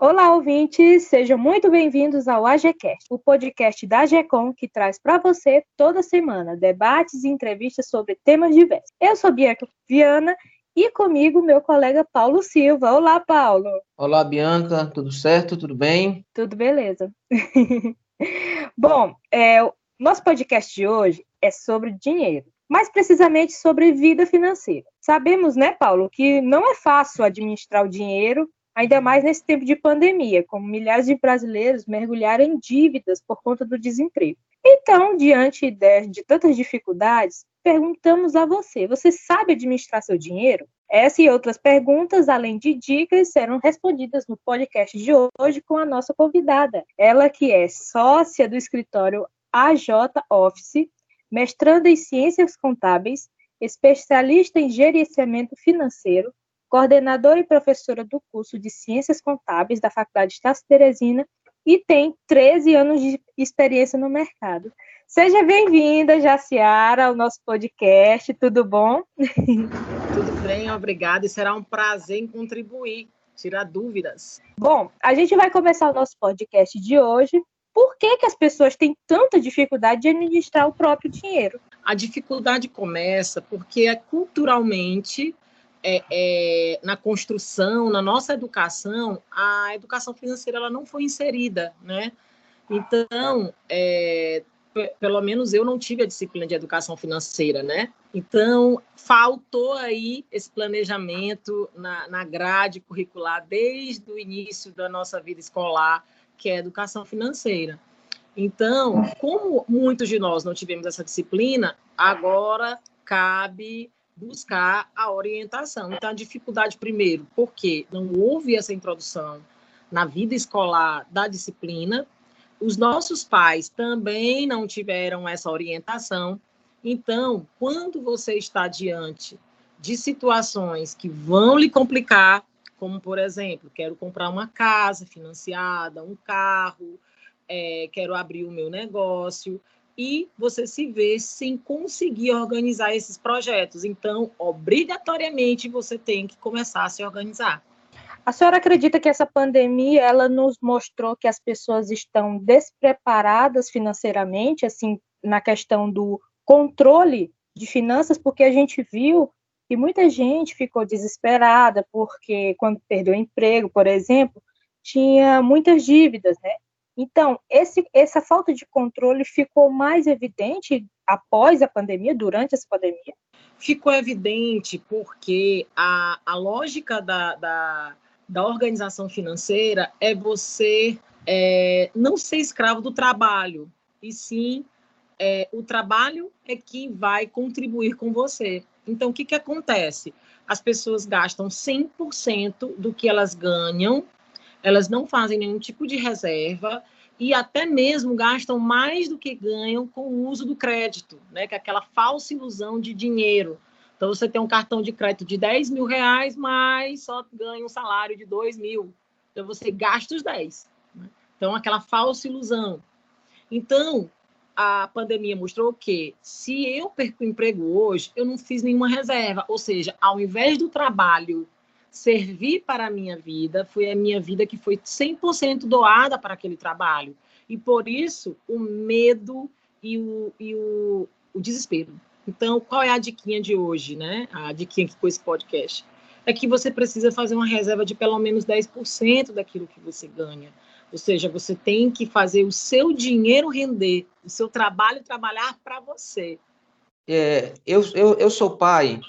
Olá, ouvintes! Sejam muito bem-vindos ao AGCast, o podcast da AGECOM que traz para você toda semana debates e entrevistas sobre temas diversos. Eu sou Bianca Viana e comigo meu colega Paulo Silva. Olá, Paulo! Olá, Bianca, tudo certo? Tudo bem? Tudo beleza. Bom, é, nosso podcast de hoje é sobre dinheiro, mais precisamente sobre vida financeira. Sabemos, né, Paulo, que não é fácil administrar o dinheiro ainda mais nesse tempo de pandemia, como milhares de brasileiros mergulharam em dívidas por conta do desemprego. Então, diante de, de tantas dificuldades, perguntamos a você: você sabe administrar seu dinheiro? Essa e outras perguntas, além de dicas, serão respondidas no podcast de hoje com a nossa convidada. Ela que é sócia do escritório AJ Office, mestranda em Ciências Contábeis, especialista em gerenciamento financeiro, coordenadora e professora do curso de Ciências Contábeis da Faculdade Estácio Teresina e tem 13 anos de experiência no mercado. Seja bem-vinda, Jaciara, ao nosso podcast. Tudo bom? Tudo bem, obrigada. E será um prazer em contribuir, tirar dúvidas. Bom, a gente vai começar o nosso podcast de hoje. Por que, que as pessoas têm tanta dificuldade de administrar o próprio dinheiro? A dificuldade começa porque é culturalmente é, é, na construção, na nossa educação, a educação financeira ela não foi inserida, né? Então, é, pelo menos eu não tive a disciplina de educação financeira, né? Então, faltou aí esse planejamento na, na grade curricular desde o início da nossa vida escolar, que é a educação financeira. Então, como muitos de nós não tivemos essa disciplina, agora cabe buscar a orientação. Então, a dificuldade, primeiro, porque não houve essa introdução na vida escolar da disciplina, os nossos pais também não tiveram essa orientação. Então, quando você está diante de situações que vão lhe complicar, como, por exemplo, quero comprar uma casa financiada, um carro, é, quero abrir o meu negócio, e você se vê sem conseguir organizar esses projetos. Então, obrigatoriamente, você tem que começar a se organizar. A senhora acredita que essa pandemia ela nos mostrou que as pessoas estão despreparadas financeiramente, assim, na questão do controle de finanças, porque a gente viu que muita gente ficou desesperada porque quando perdeu o emprego, por exemplo, tinha muitas dívidas, né? Então, esse, essa falta de controle ficou mais evidente após a pandemia, durante essa pandemia? Ficou evidente porque a, a lógica da, da, da organização financeira é você é, não ser escravo do trabalho, e sim é, o trabalho é que vai contribuir com você. Então, o que, que acontece? As pessoas gastam 100% do que elas ganham elas não fazem nenhum tipo de reserva e até mesmo gastam mais do que ganham com o uso do crédito, né? Que é aquela falsa ilusão de dinheiro. Então, você tem um cartão de crédito de 10 mil reais, mas só ganha um salário de 2 mil. Então, você gasta os 10. Né? Então, aquela falsa ilusão. Então, a pandemia mostrou que se eu perco o emprego hoje, eu não fiz nenhuma reserva. Ou seja, ao invés do trabalho servir para a minha vida, foi a minha vida que foi 100% doada para aquele trabalho. E por isso, o medo e o, e o, o desespero. Então, qual é a diquinha de hoje, né? A diquinha aqui com esse podcast. É que você precisa fazer uma reserva de pelo menos 10% daquilo que você ganha. Ou seja, você tem que fazer o seu dinheiro render, o seu trabalho trabalhar para você. É, eu, eu, eu sou pai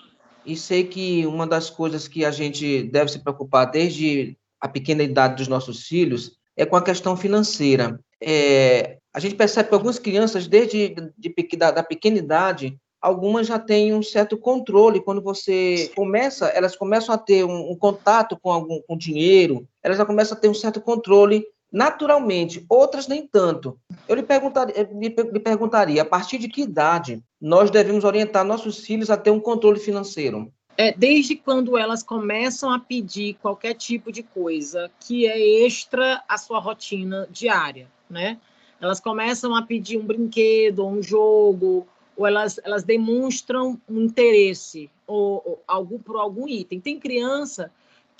e sei que uma das coisas que a gente deve se preocupar desde a pequena idade dos nossos filhos é com a questão financeira. É, a gente percebe que algumas crianças, desde de, da, da pequena idade, algumas já têm um certo controle quando você começa, elas começam a ter um, um contato com algum com dinheiro, elas já começam a ter um certo controle naturalmente, outras nem tanto. Eu lhe perguntaria, lhe perguntaria, a partir de que idade nós devemos orientar nossos filhos a ter um controle financeiro? É, desde quando elas começam a pedir qualquer tipo de coisa que é extra à sua rotina diária, né? Elas começam a pedir um brinquedo, um jogo, ou elas, elas demonstram um interesse ou, ou algum por algum item. Tem criança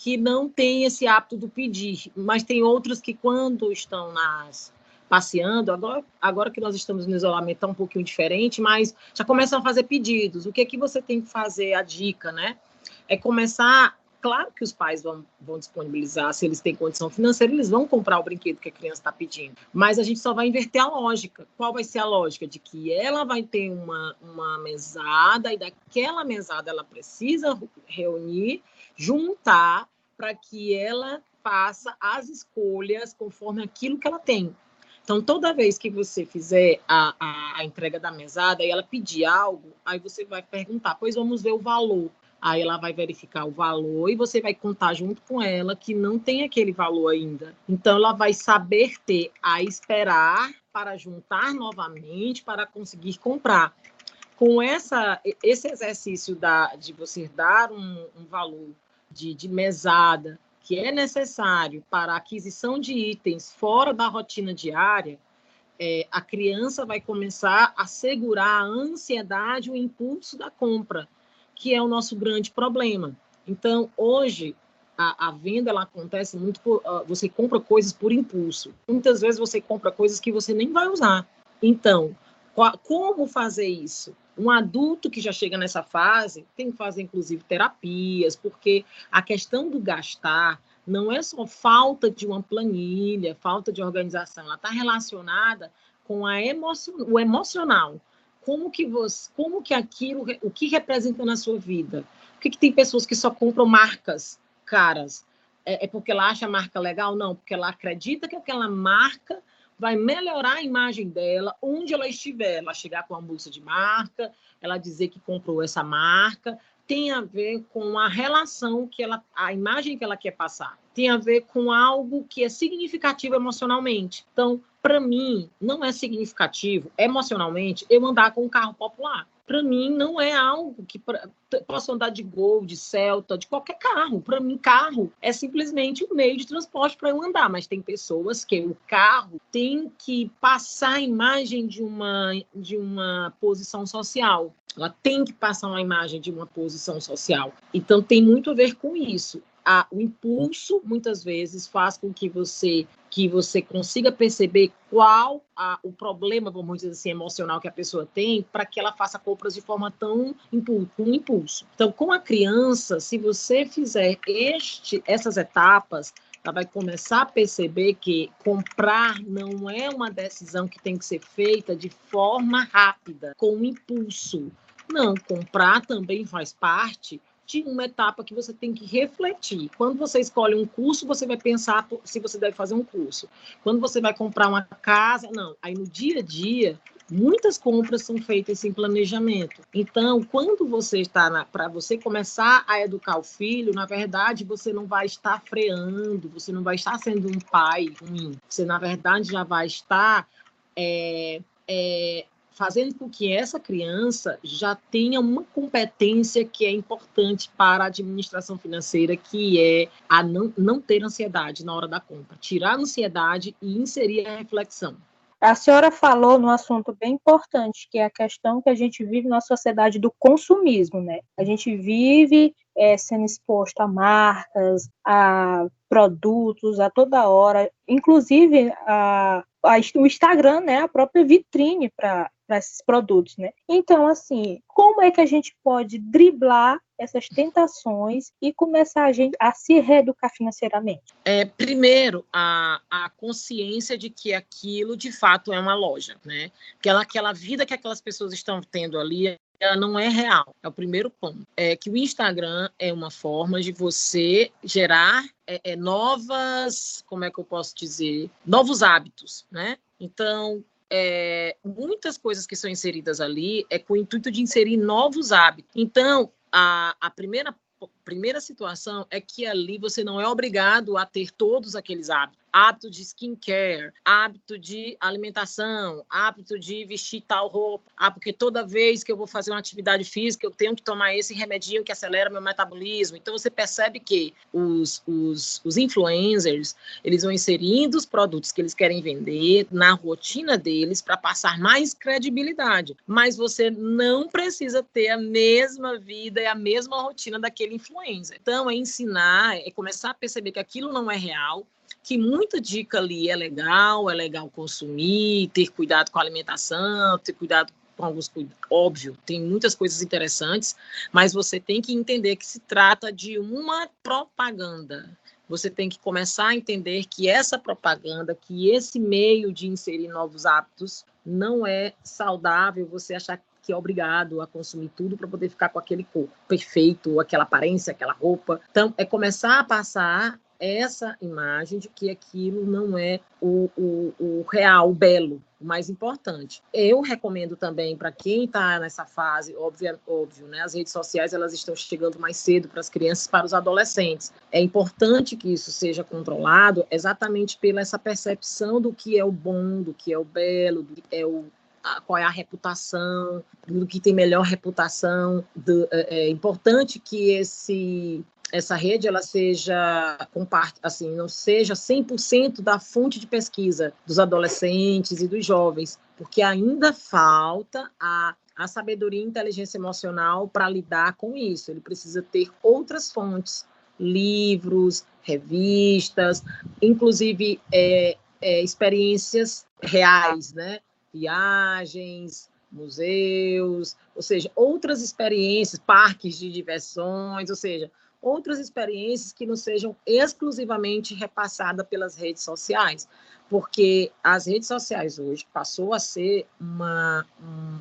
que não têm esse hábito do pedir, mas tem outros que quando estão nas passeando, agora, agora que nós estamos no isolamento está um pouquinho diferente, mas já começam a fazer pedidos. O que é que você tem que fazer? A dica, né? É começar Claro que os pais vão, vão disponibilizar, se eles têm condição financeira, eles vão comprar o brinquedo que a criança está pedindo. Mas a gente só vai inverter a lógica. Qual vai ser a lógica? De que ela vai ter uma, uma mesada e daquela mesada ela precisa reunir, juntar, para que ela faça as escolhas conforme aquilo que ela tem. Então, toda vez que você fizer a, a, a, entrega da mesada e ela pedir algo, aí você vai perguntar, pois vamos ver o valor. Aí ela vai verificar o valor e você vai contar junto com ela que não tem aquele valor ainda. Então ela vai saber ter a esperar para juntar novamente para conseguir comprar. Com essa, esse exercício da, de você dar um, um valor de, de mesada que é necessário para a aquisição de itens fora da rotina diária, é, a criança vai começar a segurar a ansiedade, o impulso da compra que é o nosso grande problema. Então, hoje, a, a venda ela acontece muito por. Uh, você compra coisas por impulso. Muitas vezes você compra coisas que você nem vai usar. Então, qual, como fazer isso? Um adulto que já chega nessa fase tem que fazer, inclusive, terapias, porque a questão do gastar não é só falta de uma planilha, falta de organização, ela está relacionada com a emocio, o emocional como que você, como que aquilo, o que representa na sua vida? Por que, que tem pessoas que só compram marcas caras? É, é, porque ela acha a marca legal? Não, porque ela acredita que aquela marca vai melhorar a imagem dela onde ela estiver. Ela chegar com a bolsa de marca, ela dizer que comprou essa marca, tem a ver com a relação que ela, a imagem que ela quer passar, tem a ver com algo que é significativo emocionalmente. Então, para mim, não é significativo emocionalmente eu andar com um carro popular. Para mim, não é algo que pra, posso andar de Gol, de Celta, de qualquer carro. Para mim, carro é simplesmente um meio de transporte para eu andar. Mas tem pessoas que o carro tem que passar a imagem de uma, de uma posição social. Ela tem que passar uma imagem de uma posição social. Então, tem muito a ver com isso a, o impulso muitas vezes faz com que você que você consiga perceber qual a, o problema, vamos dizer assim, emocional que a pessoa tem, para que ela faça compras de forma tão impulso, um impulso. Então, com a criança, se você fizer este, essas etapas, ela vai começar a perceber que comprar não é uma decisão que tem que ser feita de forma rápida, com impulso. Não, comprar também faz parte de uma etapa que você tem que refletir. Quando você escolhe um curso, você vai pensar se você deve fazer um curso. Quando você vai comprar uma casa, não. Aí no dia a dia, muitas compras são feitas sem planejamento. Então, quando você está para você começar a educar o filho, na verdade, você não vai estar freando, você não vai estar sendo um pai ruim. Você, na verdade, já vai estar é, é, fazendo com que essa criança já tenha uma competência que é importante para a administração financeira, que é a não, não ter ansiedade na hora da compra, tirar a ansiedade e inserir a reflexão. A senhora falou num assunto bem importante, que é a questão que a gente vive na sociedade do consumismo, né? A gente vive é, sendo exposto a marcas, a produtos, a toda hora, inclusive a, a, o Instagram, né? A própria vitrine para esses produtos, né? Então, assim, como é que a gente pode driblar essas tentações e começar a, gente a se reeducar financeiramente? É, primeiro, a, a consciência de que aquilo de fato é uma loja, né? Aquela, aquela vida que aquelas pessoas estão tendo ali ela não é real. É o primeiro ponto. É que o Instagram é uma forma de você gerar é, é, novas, como é que eu posso dizer, novos hábitos, né? Então, é, muitas coisas que são inseridas ali é com o intuito de inserir novos hábitos. Então, a, a primeira primeira situação é que ali você não é obrigado a ter todos aqueles hábitos. hábito de skincare, hábito de alimentação, hábito de vestir tal roupa, ah, porque toda vez que eu vou fazer uma atividade física, eu tenho que tomar esse remedinho que acelera meu metabolismo. Então, você percebe que os, os, os influencers, eles vão inserindo os produtos que eles querem vender na rotina deles para passar mais credibilidade. Mas você não precisa ter a mesma vida e a mesma rotina daquele influencer. Então, é ensinar, é começar a perceber que aquilo não é real, que muita dica ali é legal, é legal consumir, ter cuidado com a alimentação, ter cuidado com alguns óbvio, tem muitas coisas interessantes, mas você tem que entender que se trata de uma propaganda. Você tem que começar a entender que essa propaganda, que esse meio de inserir novos hábitos não é saudável você achar que é obrigado a consumir tudo para poder ficar com aquele corpo perfeito, aquela aparência, aquela roupa. Então, é começar a passar essa imagem de que aquilo não é o, o, o real, o belo, o mais importante. Eu recomendo também para quem está nessa fase, óbvio, óbvio, né? As redes sociais elas estão chegando mais cedo para as crianças, para os adolescentes. É importante que isso seja controlado, exatamente pela essa percepção do que é o bom, do que é o belo, do que é o qual é a reputação, do que tem melhor reputação. Do, é, é importante que esse essa rede ela seja assim, não seja 100% da fonte de pesquisa dos adolescentes e dos jovens, porque ainda falta a a sabedoria e inteligência emocional para lidar com isso. Ele precisa ter outras fontes, livros, revistas, inclusive é, é, experiências reais, né? Viagens, museus, ou seja, outras experiências, parques de diversões, ou seja, outras experiências que não sejam exclusivamente repassadas pelas redes sociais, porque as redes sociais hoje passou a ser uma,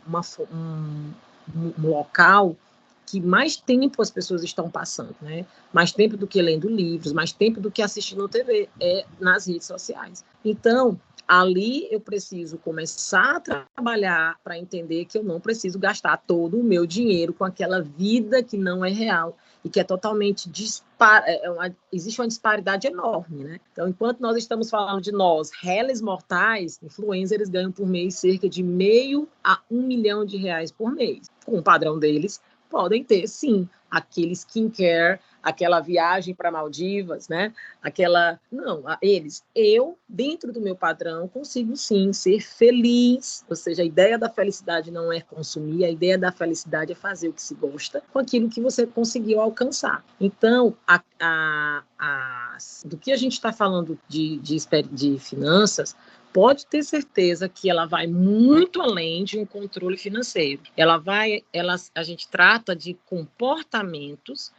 uma um, um, local que mais tempo as pessoas estão passando, né? Mais tempo do que lendo livros, mais tempo do que assistindo TV, é nas redes sociais. Então, ali eu preciso começar a trabalhar para entender que eu não preciso gastar todo o meu dinheiro com aquela vida que não é real e que é totalmente dispar, é, é uma, existe uma disparidade enorme, né? Então, enquanto nós estamos falando de nós, réis mortais, influencers ganham por mês cerca de meio a um milhão de reais por mês. Com o padrão deles, podem ter, sim, aquele skincare aquela viagem para Maldivas, né? Aquela, não, eles, eu dentro do meu padrão consigo sim ser feliz. Ou seja, a ideia da felicidade não é consumir, a ideia da felicidade é fazer o que se gosta com aquilo que você conseguiu alcançar. Então, a, a, a do que a gente está falando de, de, de finanças, pode ter certeza que ela vai muito além de um controle financeiro. Ela vai, ela, a gente trata de comportamentos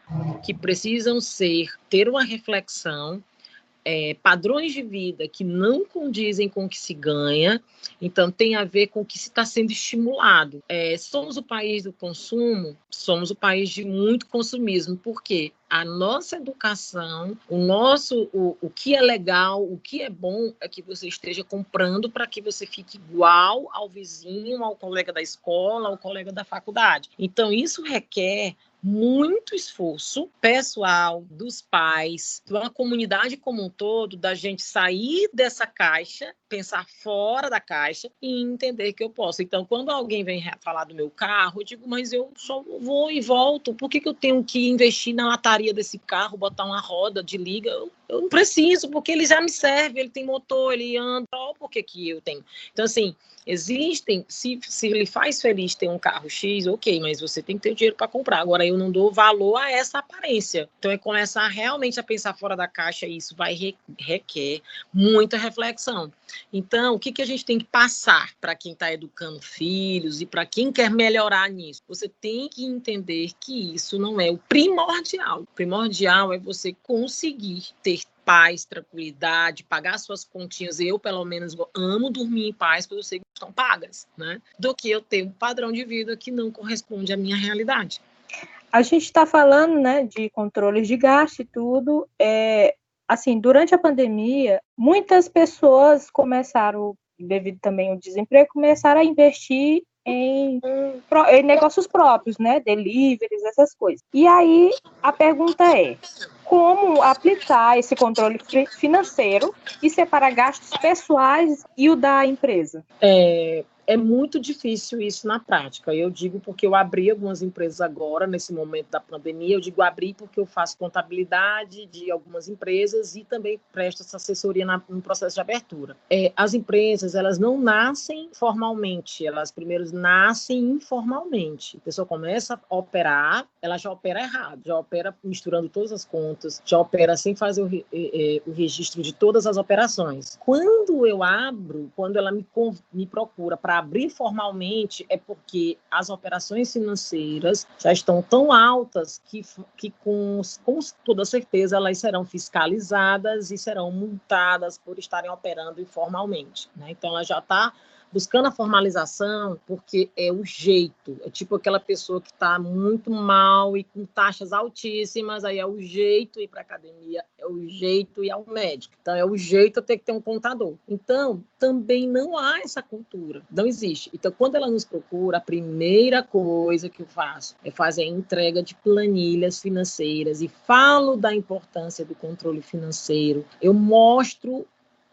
que precisam ser ter uma reflexão é, padrões de vida que não condizem com o que se ganha, então tem a ver com o que se está sendo estimulado. É, somos o país do consumo, somos o país de muito consumismo, porque a nossa educação, o nosso, o, o que é legal, o que é bom é que você esteja comprando para que você fique igual ao vizinho, ao colega da escola, ao colega da faculdade. Então isso requer muito esforço pessoal dos pais, da comunidade como um todo, da gente sair dessa caixa, pensar fora da caixa e entender que eu posso. Então, quando alguém vem falar do meu carro, eu digo, mas eu só vou e volto. Por que, que eu tenho que investir na lataria desse carro, botar uma roda de liga? Eu, eu não preciso, porque ele já me serve, ele tem motor, ele anda. Por que, que eu tenho? Então, assim, Existem, se, se ele faz feliz ter um carro X, ok, mas você tem que ter dinheiro para comprar. Agora, eu não dou valor a essa aparência. Então, é começar realmente a pensar fora da caixa e isso vai re, requer muita reflexão. Então, o que, que a gente tem que passar para quem está educando filhos e para quem quer melhorar nisso? Você tem que entender que isso não é o primordial. O primordial é você conseguir ter paz, tranquilidade, pagar suas continhas. Eu, pelo menos, amo dormir em paz, porque eu sei que estão pagas, né? Do que eu ter um padrão de vida que não corresponde à minha realidade. A gente está falando, né, de controles de gasto e tudo. É, assim, durante a pandemia, muitas pessoas começaram, devido também ao desemprego, começaram a investir em, em negócios próprios, né? Deliveries, essas coisas. E aí a pergunta é: como aplicar esse controle financeiro e separar gastos pessoais e o da empresa? É, é muito difícil isso na prática. Eu digo porque eu abri algumas empresas agora, nesse momento da pandemia. Eu digo abri porque eu faço contabilidade de algumas empresas e também presto essa assessoria na, no processo de abertura. É, as empresas, elas não nascem formalmente, elas primeiro nascem informalmente. A pessoa começa a operar, ela já opera errado, já opera misturando todas as contas, já opera sem fazer o, o registro de todas as operações. Quando eu abro, quando ela me, me procura para abrir formalmente é porque as operações financeiras já estão tão altas que, que com, com toda certeza elas serão fiscalizadas e serão multadas por estarem operando informalmente. Né? Então, ela já está buscando a formalização porque é o jeito. É tipo aquela pessoa que está muito mal e com taxas altíssimas, aí é o jeito ir para academia, é o jeito ir ao médico. Então, é o jeito ter que ter um contador. Então, também não há essa cultura, não existe. Então, quando ela nos procura, a primeira coisa que eu faço é fazer a entrega de planilhas financeiras e falo da importância do controle financeiro. Eu mostro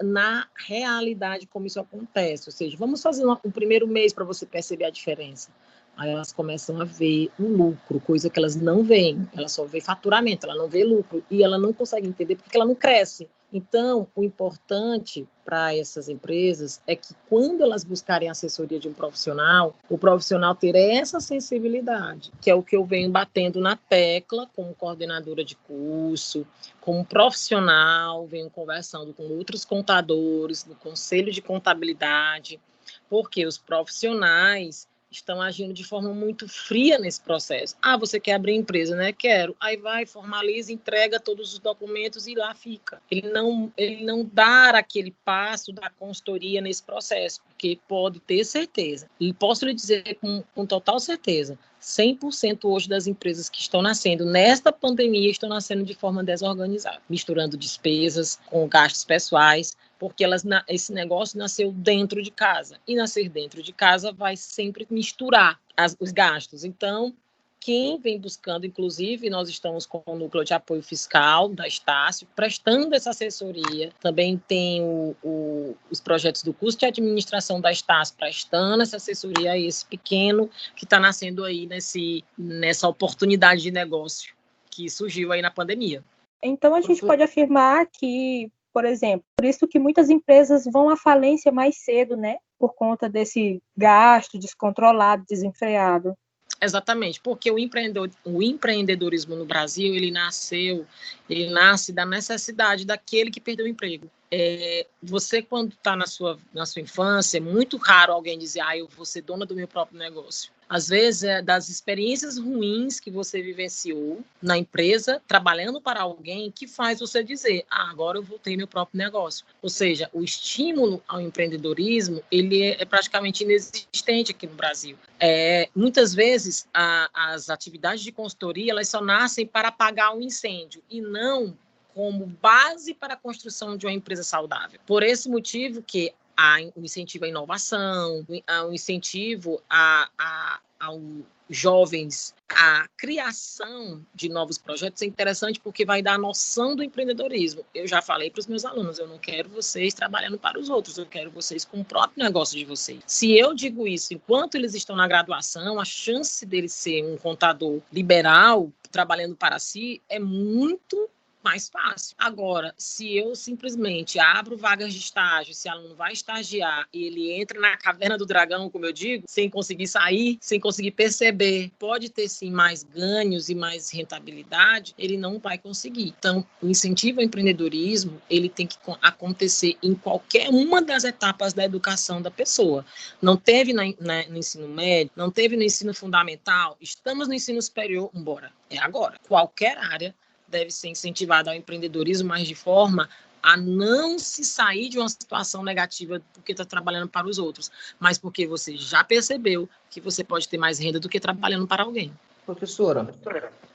na realidade como isso acontece. Ou seja, vamos fazer um primeiro mês para você perceber a diferença. Aí elas começam a ver o lucro, coisa que elas não veem. Ela só vê faturamento, ela não vê lucro. E ela não consegue entender porque ela não cresce. Então, o importante para essas empresas é que quando elas buscarem assessoria de um profissional, o profissional ter essa sensibilidade, que é o que eu venho batendo na tecla como coordenadora de curso, como profissional, venho conversando com outros contadores do conselho de contabilidade, porque os profissionais estão agindo de forma muito fria nesse processo. Ah, você quer abrir empresa, né? Quero. Aí vai, formaliza, entrega todos os documentos e lá fica. Ele não, ele não dá aquele passo da consultoria nesse processo, porque pode ter certeza. E posso lhe dizer com, com total certeza, 100% hoje das empresas que estão nascendo nesta pandemia estão nascendo de forma desorganizada, misturando despesas com gastos pessoais, porque elas, esse negócio nasceu dentro de casa. E nascer dentro de casa vai sempre misturar as, os gastos. Então, quem vem buscando, inclusive, nós estamos com o núcleo de apoio fiscal da Estácio, prestando essa assessoria. Também tem o, o, os projetos do curso de administração da Estácio, prestando essa assessoria a esse pequeno que está nascendo aí nesse, nessa oportunidade de negócio que surgiu aí na pandemia. Então, a gente pode afirmar que por exemplo. Isso que muitas empresas vão à falência mais cedo, né? Por conta desse gasto descontrolado, desenfreado. Exatamente, porque o, empreendedor, o empreendedorismo no Brasil, ele nasceu, ele nasce da necessidade daquele que perdeu o emprego. É, você, quando está na sua, na sua infância, é muito raro alguém dizer, ah, eu vou ser dona do meu próprio negócio às vezes é das experiências ruins que você vivenciou na empresa, trabalhando para alguém, que faz você dizer, ah, agora eu vou ter meu próprio negócio. Ou seja, o estímulo ao empreendedorismo, ele é, é praticamente inexistente aqui no Brasil. É, muitas vezes, a, as atividades de consultoria, elas só nascem para apagar um incêndio e não como base para a construção de uma empresa saudável. Por esse motivo que a, um incentivo à inovação, um incentivo a, a, ao jovens a criação de novos projetos é interessante porque vai dar a noção do empreendedorismo. Eu já falei para os meus alunos, eu não quero vocês trabalhando para os outros, eu quero vocês com o próprio negócio de vocês. Se eu digo isso enquanto eles estão na graduação, a chance deles ser um contador liberal trabalhando para si é muito mais fácil. Agora, se eu simplesmente abro vagas de estágio, se aluno vai estagiar e ele entra na caverna do dragão, como eu digo, sem conseguir sair, sem conseguir perceber, pode ter sim mais ganhos e mais rentabilidade, ele não vai conseguir. Então, o incentivo ao empreendedorismo, ele tem que acontecer em qualquer uma das etapas da educação da pessoa. Não teve na, na, no ensino médio, não teve no ensino fundamental, estamos no ensino superior, embora é agora. Qualquer área deve ser incentivado ao empreendedorismo, mas de forma a não se sair de uma situação negativa porque está trabalhando para os outros, mas porque você já percebeu que você pode ter mais renda do que trabalhando para alguém. Professora,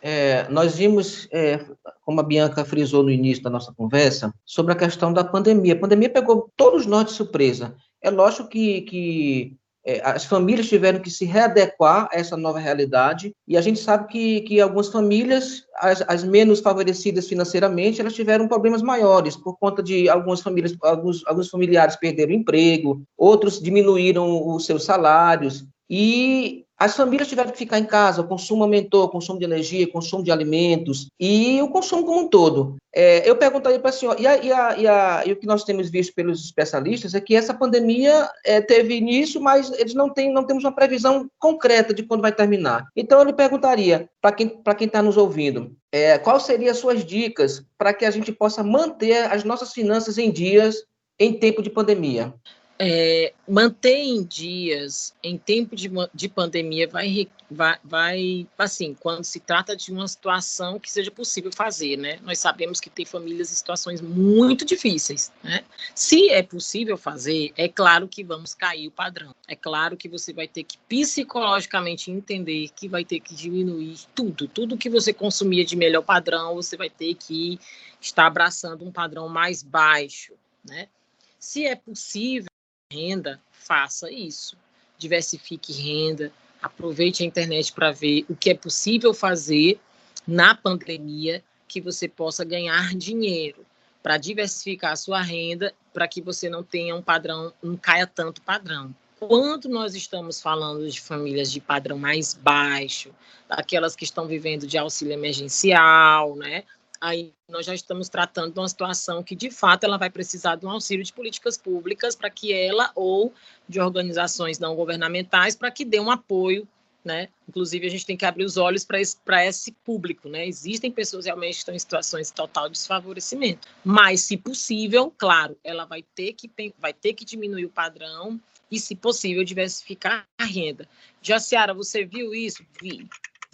é, nós vimos, é, como a Bianca frisou no início da nossa conversa, sobre a questão da pandemia. A pandemia pegou todos nós de surpresa. É lógico que, que as famílias tiveram que se readequar a essa nova realidade, e a gente sabe que, que algumas famílias, as, as menos favorecidas financeiramente, elas tiveram problemas maiores, por conta de algumas famílias, alguns, alguns familiares perderam emprego, outros diminuíram os seus salários, e as famílias tiveram que ficar em casa, o consumo aumentou, o consumo de energia, o consumo de alimentos e o consumo como um todo. É, eu perguntaria para a senhora, e, a, e, a, e, a, e, o que nós temos visto pelos especialistas é que essa pandemia é, teve início, mas eles não, têm, não temos uma previsão concreta de quando vai terminar. Então, eu lhe perguntaria, para quem está quem nos ouvindo, é, quais seriam as suas dicas para que a gente possa manter as nossas finanças em dias em tempo de pandemia? É, manter em dias, em tempo de, de pandemia, vai, vai, vai, assim, quando se trata de uma situação que seja possível fazer, né? Nós sabemos que tem famílias em situações muito difíceis, né? Se é possível fazer, é claro que vamos cair o padrão. É claro que você vai ter que psicologicamente entender que vai ter que diminuir tudo, tudo que você consumia de melhor padrão, você vai ter que estar abraçando um padrão mais baixo, né? Se é possível, renda, faça isso. Diversifique renda, aproveite a internet para ver o que é possível fazer na pandemia que você possa ganhar dinheiro para diversificar a sua renda, para que você não tenha um padrão, não caia tanto padrão. Quando nós estamos falando de famílias de padrão mais baixo, aquelas que estão vivendo de auxílio emergencial, né? Aí nós já estamos tratando de uma situação que, de fato, ela vai precisar de um auxílio de políticas públicas para que ela ou de organizações não governamentais para que dê um apoio, né? Inclusive, a gente tem que abrir os olhos para esse, esse público, né? Existem pessoas realmente que estão em situações de total desfavorecimento, mas, se possível, claro, ela vai ter que, vai ter que diminuir o padrão e, se possível, diversificar a renda. Jaciara, você viu isso? Vi.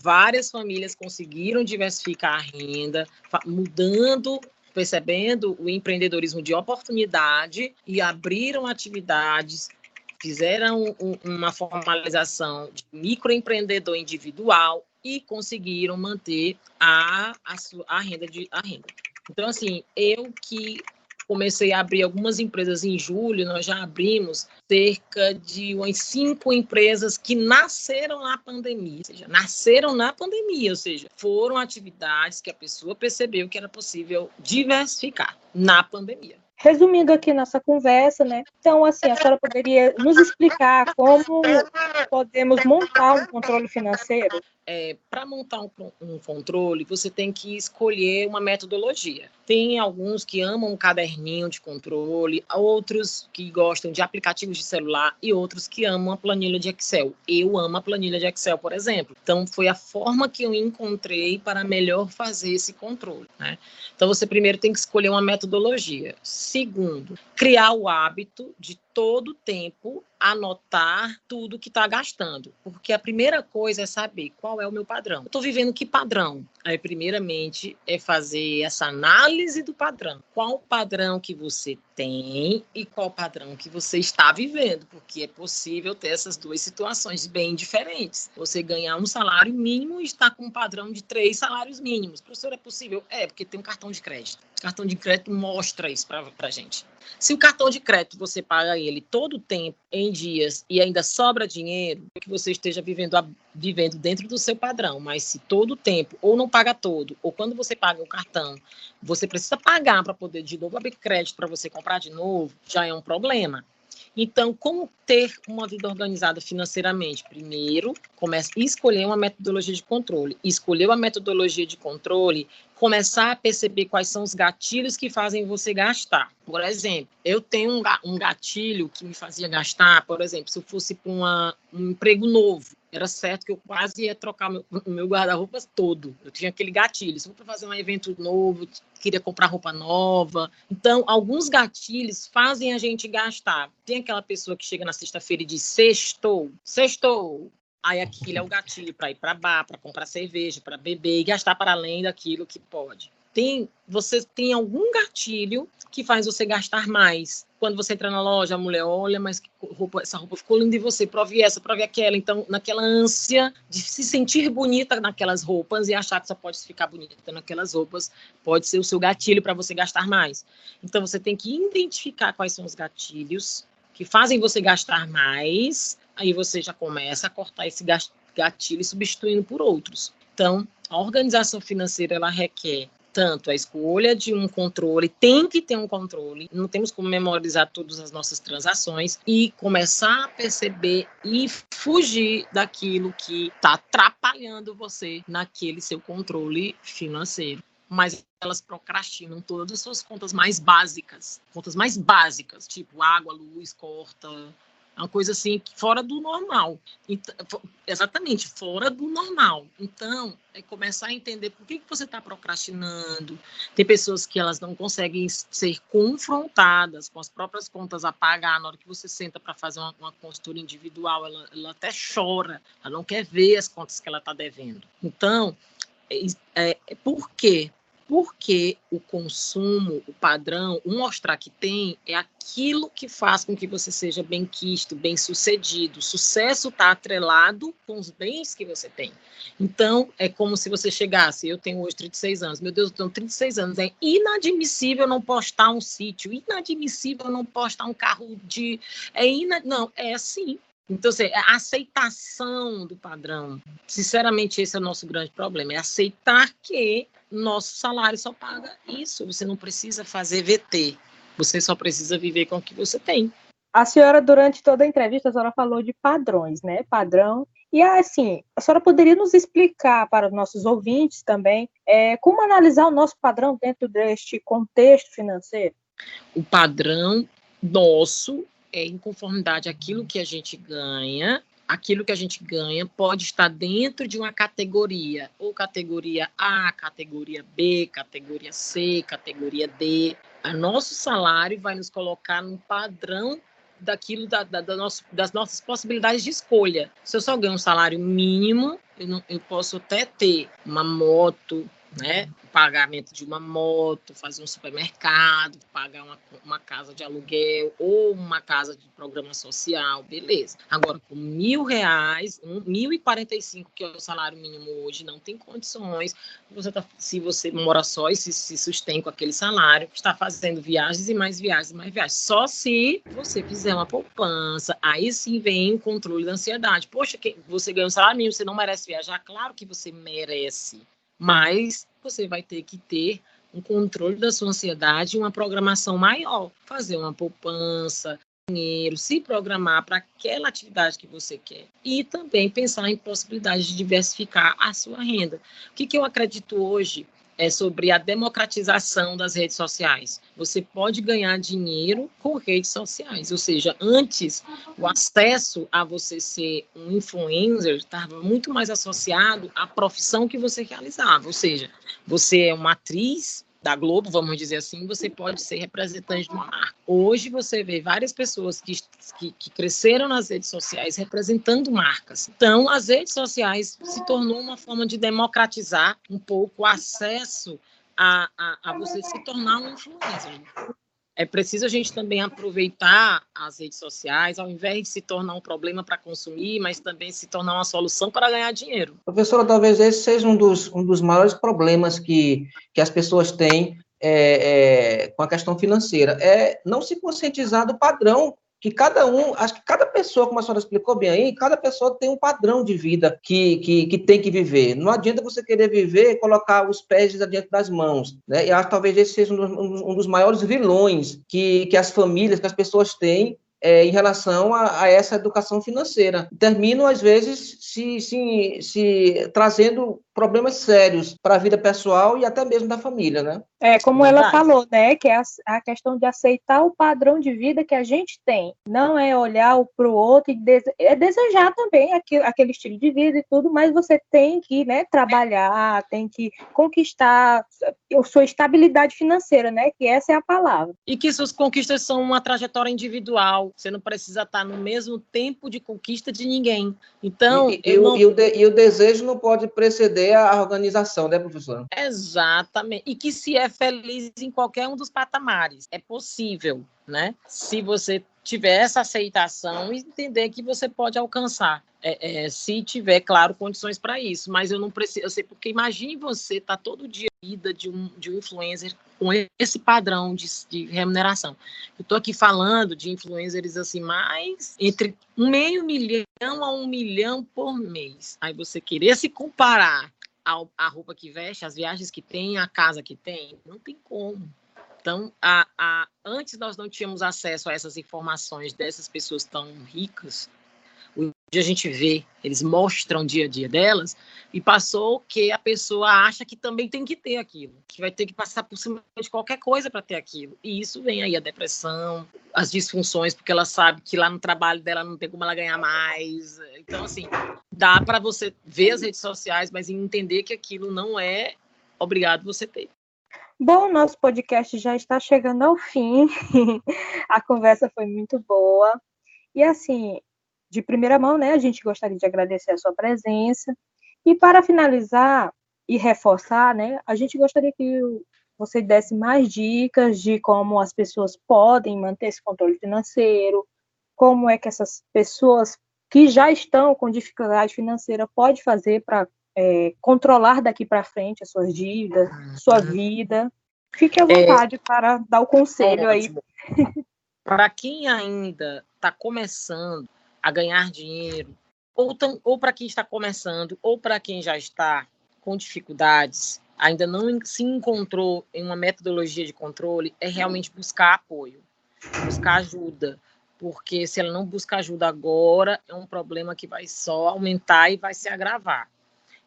Várias famílias conseguiram diversificar a renda, mudando percebendo o empreendedorismo de oportunidade e abriram atividades, fizeram uma formalização de microempreendedor individual e conseguiram manter a, a, a, renda de, a renda. Então, assim, eu que comecei a abrir algumas empresas em julho, nós já abrimos cerca de umas cinco empresas que nasceram na pandemia, ou seja, nasceram na pandemia, ou seja, foram atividades que a pessoa percebeu que era possível diversificar na pandemia. Resumindo aqui nossa conversa, né? Então, assim, a senhora poderia nos explicar como podemos montar um controle financeiro? É, Para montar um, um, controle, você tem que escolher uma metodologia. Tem alguns que amam um caderninho de controle, outros que gostam de aplicativos de celular e outros que amam a planilha de Excel. Eu amo a planilha de Excel, por exemplo. Então, foi a forma que eu encontrei para melhor fazer esse controle. Né? Então, você primeiro tem que escolher uma metodologia. Segundo, criar o hábito de todo tempo anotar tudo que está gastando. Porque a primeira coisa é saber qual é o meu padrão. Estou vivendo que padrão? Aí, primeiramente, é fazer essa análise do padrão. Qual o padrão que você tem e qual o padrão que você está vivendo? Porque é possível ter essas duas situações bem diferentes. Você ganhar um salário mínimo e estar com um padrão de três salários mínimos. Professor, é possível? É, porque tem um cartão de crédito. O cartão de crédito mostra isso para a gente. Se o cartão de crédito você paga ele todo o tempo, em dias, e ainda sobra dinheiro, é que você esteja vivendo, a, vivendo dentro do seu padrão. Mas se todo o tempo, ou não paga todo, ou quando você paga o cartão, você precisa pagar para poder de novo abrir crédito para você comprar de novo, já é um problema. Então, como ter uma vida organizada financeiramente? Primeiro, comece a escolher uma metodologia de controle. Escolher uma metodologia de controle, começar a perceber quais são os gatilhos que fazem você gastar. Por exemplo, eu tenho um gatilho que me fazia gastar, por exemplo, se eu fosse para um emprego novo, era certo que eu quase ia trocar meu, meu guarda-roupa todo. Eu tinha aquele gatilho. Se eu for fazer um evento novo, queria comprar roupa nova. Então, alguns gatilhos fazem a gente gastar. Tem aquela pessoa que chega na sexta-feira e diz: sextou, sextou. Aí aquilo é o gatilho para ir para bar, para comprar cerveja, para beber e gastar para além daquilo que pode tem, você tem algum gatilho que faz você gastar mais. Quando você entra na loja, a mulher olha, mas roupa, essa roupa ficou linda em você, prove essa, prove aquela. Então, naquela ânsia de se sentir bonita naquelas roupas e achar que só pode ficar bonita naquelas roupas, pode ser o seu gatilho para você gastar mais. Então, você tem que identificar quais são os gatilhos que fazem você gastar mais aí você já começa a cortar esse gatilho substituindo por outros. Então, a organização financeira ela requer tanto. A escolha de um controle, tem que ter um controle, não temos como memorizar todas as nossas transações e começar a perceber e fugir daquilo que está atrapalhando você naquele seu controle financeiro. Mas elas procrastinam todas as suas contas mais básicas, contas mais básicas, tipo água, luz, corta, uma coisa assim fora do normal. Então, exatamente, fora do normal. Então, é começar a entender por que, que você está procrastinando. Tem pessoas que elas não conseguem ser confrontadas com as próprias contas a pagar. Na hora que você senta para fazer uma, uma individual, ela, ela até chora, ela não quer ver as contas que ela está devendo. Então, é, é, por quê? Porque o consumo, o padrão, o mostrar que tem, é aquilo que faz com que você seja bem quisto, bem sucedido. O sucesso está atrelado com os bens que você tem. Então, é como se você chegasse, eu tenho hoje 36 anos, meu Deus, eu tenho 36 anos, é inadmissível não postar um sítio, inadmissível não postar um carro de... É ina... Não, é assim, então, assim, a aceitação do padrão, sinceramente, esse é o nosso grande problema, é aceitar que nosso salário só paga isso. Você não precisa fazer VT, você só precisa viver com o que você tem. A senhora, durante toda a entrevista, a senhora falou de padrões, né? Padrão. E assim, a senhora poderia nos explicar para os nossos ouvintes também é, como analisar o nosso padrão dentro deste contexto financeiro? O padrão nosso é em conformidade àquilo que a gente ganha aquilo que a gente ganha pode estar dentro de uma categoria, ou categoria A, categoria B, categoria C, categoria D. O nosso salário vai nos colocar num padrão daquilo da, da, da nosso, das nossas possibilidades de escolha. Se eu só ganho um salário mínimo, eu, não, eu posso até ter uma moto, né? pagamento de uma moto, fazer um supermercado, pagar uma, uma casa de aluguel ou uma casa de programa social, beleza. Agora, com mil reais, um, mil e quarenta e cinco, que é o salário mínimo hoje, não tem condições. Você tá, se você mora só e se, se sustém com aquele salário, está fazendo viagens e mais viagens e mais viagens. Só se você fizer uma poupança, aí sim vem o controle da ansiedade. Poxa, você ganha um salário mínimo, você não merece viajar? Claro que você merece mas você vai ter que ter um controle da sua ansiedade, uma programação maior, fazer uma poupança, dinheiro, se programar para aquela atividade que você quer. E também pensar em possibilidades de diversificar a sua renda. O que, que eu acredito hoje é sobre a democratização das redes sociais. Você pode ganhar dinheiro com redes sociais, ou seja, antes o acesso a você ser um influencer estava muito mais associado à profissão que você realizava, ou seja, você é uma atriz da Globo, vamos dizer assim, você pode ser representante de uma marca. Hoje você vê várias pessoas que, que, que, cresceram nas redes sociais representando marcas. Então, as redes sociais se tornou uma forma de democratizar um pouco o acesso a, a, a você se tornar um influencer é preciso a gente também aproveitar as redes sociais, ao invés de se tornar um problema para consumir, mas também se tornar uma solução para ganhar dinheiro. Professora, talvez esse seja um dos, um dos maiores problemas que, que as pessoas têm é, é, com a questão financeira, é não se conscientizar do padrão que cada um, acho que cada pessoa, como a senhora explicou bem aí, cada pessoa tem um padrão de vida que, que, que tem que viver. Não adianta você querer viver e colocar os pés diante das mãos. Né? E acho que talvez esse seja um dos, maiores vilões que, que as famílias, que as pessoas têm é, em relação a, a, essa educação financeira. Terminam, às vezes, se, se, se trazendo problemas sérios para a vida pessoal e até mesmo da família, né? É, como ela falou, né, que é a, a, questão de aceitar o padrão de vida que a gente tem, não é olhar para o outro e dese é desejar também aquele, aquele estilo de vida e tudo, mas você tem que, né, trabalhar, tem que conquistar a sua estabilidade financeira, né, que essa é a palavra. E que suas conquistas são uma trajetória individual, você não precisa estar no mesmo tempo de conquista de ninguém. Então, e, e, não... e, o, de, e o desejo não pode preceder a organização, né, professor? Exatamente. E que se é feliz em qualquer um dos patamares. É possível, né? Se você tiver essa aceitação e entender que você pode alcançar. é, é, se tiver, claro, condições para isso. Mas eu não preciso, eu sei, porque imagine você tá todo dia vida de um, de um influencer com esse padrão de, de remuneração. Eu estou aqui falando de influencers assim, mais entre meio milhão a um milhão por mês. Aí você querer se comparar ao, a roupa que veste, as viagens que tem, a casa que tem, não tem como. Então, a, a, antes nós não tínhamos acesso a essas informações dessas pessoas tão ricas, a gente vê, eles mostram o dia a dia delas, e passou que a pessoa acha que também tem que ter aquilo, que vai ter que passar por cima de qualquer coisa para ter aquilo. E isso vem aí a depressão, as disfunções, porque ela sabe que lá no trabalho dela não tem como ela ganhar mais. Então, assim, dá para você ver as redes sociais, mas entender que aquilo não é obrigado você ter. Bom, nosso podcast já está chegando ao fim. a conversa foi muito boa. E assim, de primeira mão, né, a gente gostaria de agradecer a sua presença. E para finalizar e reforçar, né, a gente gostaria que você desse mais dicas de como as pessoas podem manter esse controle financeiro, como é que essas pessoas que já estão com dificuldade financeira pode fazer para é, controlar daqui para frente as suas dívidas, sua vida. Fique à vontade é, para dar o conselho aí. Para quem ainda está começando a ganhar dinheiro, ou, ou para quem está começando, ou para quem já está com dificuldades, ainda não se encontrou em uma metodologia de controle, é realmente buscar apoio, buscar ajuda, porque se ela não buscar ajuda agora, é um problema que vai só aumentar e vai se agravar.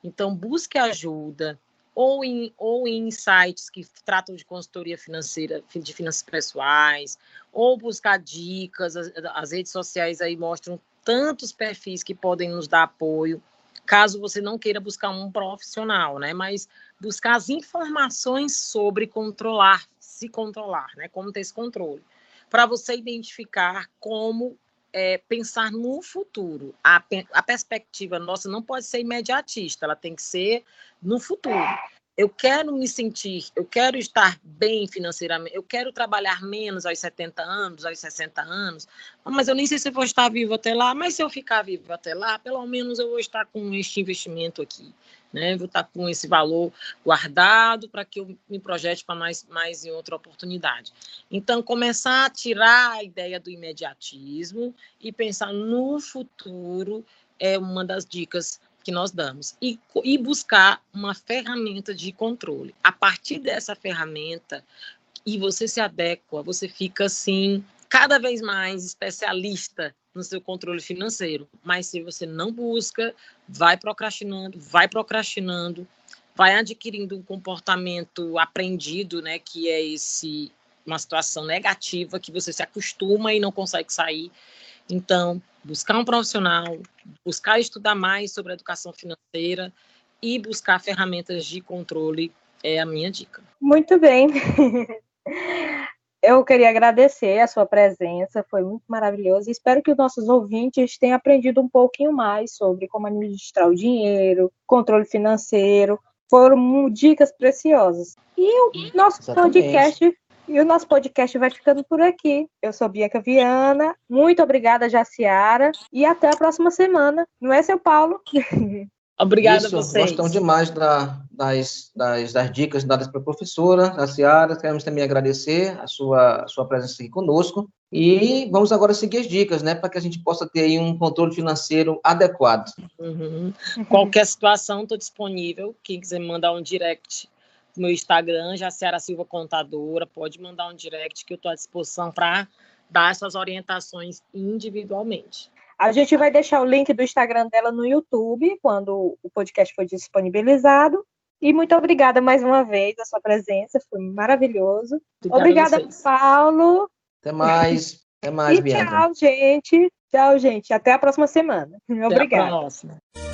Então, busque ajuda, ou em, ou em sites que tratam de consultoria financeira, de finanças pessoais, ou buscar dicas, as, as redes sociais aí mostram tantos perfis que podem nos dar apoio, caso você não queira buscar um profissional, né? Mas buscar as informações sobre controlar, se controlar, né? Como ter esse controle, para você identificar como é, pensar no futuro. A, a perspectiva nossa não pode ser imediatista, ela tem que ser no futuro eu quero me sentir, eu quero estar bem financeiramente, eu quero trabalhar menos aos 70 anos, aos 60 anos, mas eu nem sei se eu vou estar vivo até lá, mas se eu ficar vivo até lá, pelo menos eu vou estar com este investimento aqui, né? Vou estar com esse valor guardado para que eu me projete para mais, mais em outra oportunidade. Então, começar a tirar a ideia do imediatismo e pensar no futuro é uma das dicas que nós damos e, e buscar uma ferramenta de controle. A partir dessa ferramenta, e você se adequa, você fica assim, cada vez mais especialista no seu controle financeiro. Mas se você não busca, vai procrastinando, vai procrastinando, vai adquirindo um comportamento aprendido, né, que é esse uma situação negativa que você se acostuma e não consegue sair. Então, buscar um profissional, buscar estudar mais sobre educação financeira e buscar ferramentas de controle é a minha dica. Muito bem. Eu queria agradecer a sua presença, foi muito maravilhoso. Espero que os nossos ouvintes tenham aprendido um pouquinho mais sobre como administrar o dinheiro, controle financeiro. Foram dicas preciosas. E o nosso Exatamente. podcast e o nosso podcast vai ficando por aqui. Eu sou Bianca Viana. Muito obrigada, Jaciara. E até a próxima semana. Não é, seu Paulo? Obrigada Isso, a vocês. Gostamos demais da, das, das, das, dicas dadas para a professora, a Ciara. Queremos também agradecer a sua, a sua presença aqui conosco. E vamos agora seguir as dicas, né, para que a gente possa ter aí um controle financeiro adequado. Uhum. Qualquer situação, estou disponível. Quem quiser mandar um direct meu Instagram, Jaciara Silva Contadora, pode mandar um direct que eu estou à disposição para dar essas orientações individualmente. A gente vai deixar o link do Instagram dela no YouTube, quando o podcast for disponibilizado. E muito obrigada mais uma vez a sua presença, foi maravilhoso. Obrigada, obrigada Paulo. Até mais. Até mais, e Tchau, gente. Tchau, gente. Até a próxima semana. Obrigada. Até a próxima.